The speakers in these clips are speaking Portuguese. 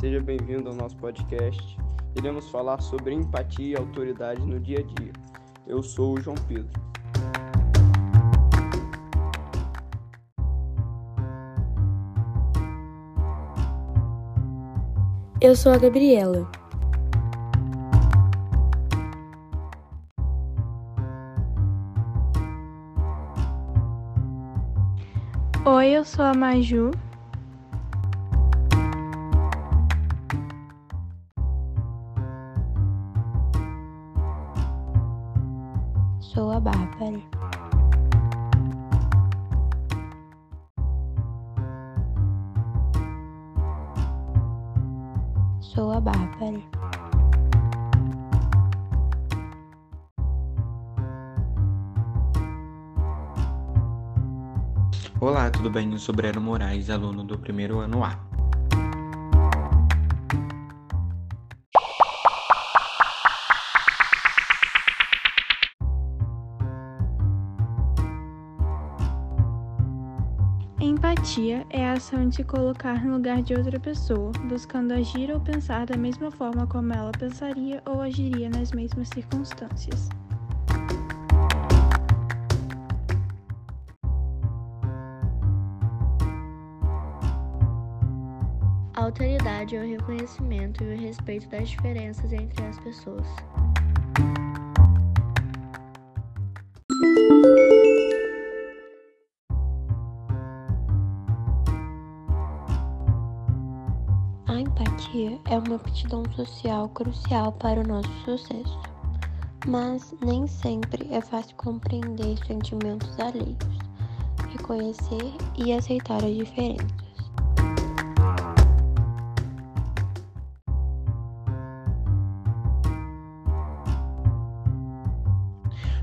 seja bem-vindo ao nosso podcast. Iremos falar sobre empatia e autoridade no dia a dia. Eu sou o João Pedro. Eu sou a Gabriela. Oi, eu sou a Maju. Sou a Bárbara. Sou a Bárbara. Olá, tudo bem? Eu sou Breno Moraes, aluno do primeiro ano A. Empatia é a ação de se colocar no lugar de outra pessoa, buscando agir ou pensar da mesma forma como ela pensaria ou agiria nas mesmas circunstâncias. A autoridade é o reconhecimento e o respeito das diferenças entre as pessoas. A empatia é uma aptidão social crucial para o nosso sucesso, mas nem sempre é fácil compreender sentimentos alheios, reconhecer e aceitar as diferenças.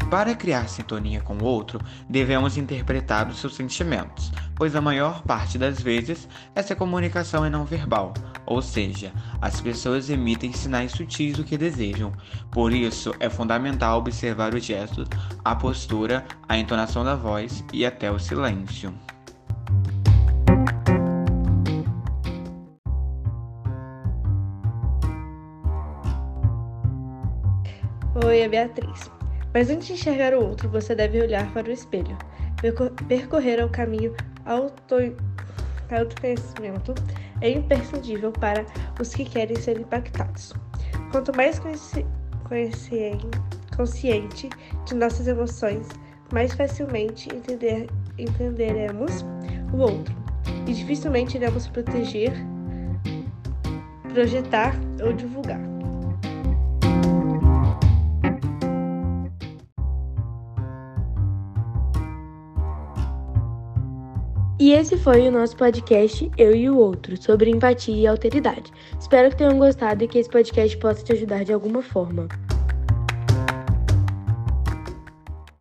Para criar sintonia com o outro, devemos interpretar os seus sentimentos, pois a maior parte das vezes essa comunicação é não verbal, ou seja, as pessoas emitem sinais sutis do que desejam. Por isso, é fundamental observar o gesto, a postura, a entonação da voz e até o silêncio. Oi, é Beatriz. Mas antes de enxergar o outro, você deve olhar para o espelho. Percorrer o caminho auto... autoconhecimento é imprescindível para os que querem ser impactados. Quanto mais consci... consciente de nossas emoções, mais facilmente entender... entenderemos o outro e dificilmente iremos proteger, projetar ou divulgar. E esse foi o nosso podcast Eu e o Outro, sobre empatia e alteridade. Espero que tenham gostado e que esse podcast possa te ajudar de alguma forma.